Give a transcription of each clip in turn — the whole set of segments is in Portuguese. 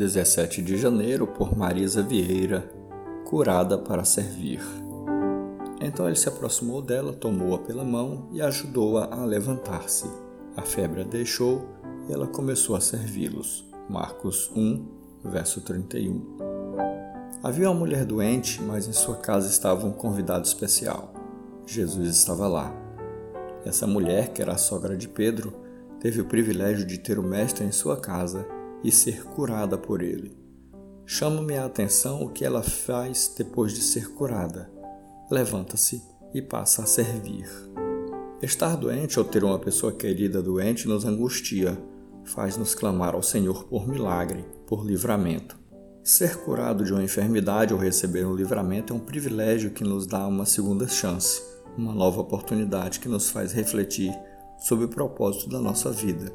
17 de janeiro, por Marisa Vieira, curada para servir. Então ele se aproximou dela, tomou-a pela mão e ajudou-a a, a levantar-se. A febre a deixou e ela começou a servi-los. Marcos 1, verso 31. Havia uma mulher doente, mas em sua casa estava um convidado especial. Jesus estava lá. Essa mulher, que era a sogra de Pedro, teve o privilégio de ter o Mestre em sua casa e ser curada por ele. Chama-me a atenção o que ela faz depois de ser curada. Levanta-se e passa a servir. Estar doente ou ter uma pessoa querida doente nos angustia, faz-nos clamar ao Senhor por milagre, por livramento. Ser curado de uma enfermidade ou receber um livramento é um privilégio que nos dá uma segunda chance, uma nova oportunidade que nos faz refletir sobre o propósito da nossa vida.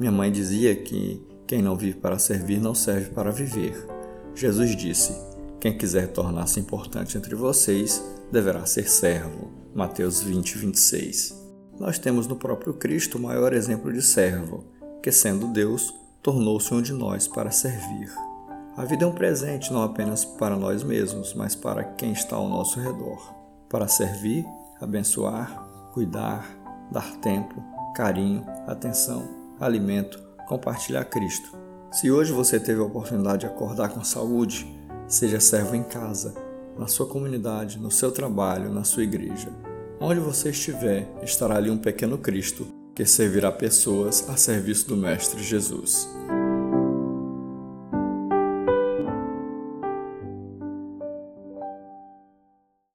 Minha mãe dizia que quem não vive para servir não serve para viver. Jesus disse: Quem quiser tornar-se importante entre vocês deverá ser servo. Mateus 20, 26. Nós temos no próprio Cristo o maior exemplo de servo, que, sendo Deus, tornou-se um de nós para servir. A vida é um presente não apenas para nós mesmos, mas para quem está ao nosso redor. Para servir, abençoar, cuidar, dar tempo, carinho, atenção, alimento, compartilhar Cristo. Se hoje você teve a oportunidade de acordar com saúde, seja servo em casa, na sua comunidade, no seu trabalho, na sua igreja. Onde você estiver, estará ali um pequeno Cristo que servirá pessoas a serviço do Mestre Jesus.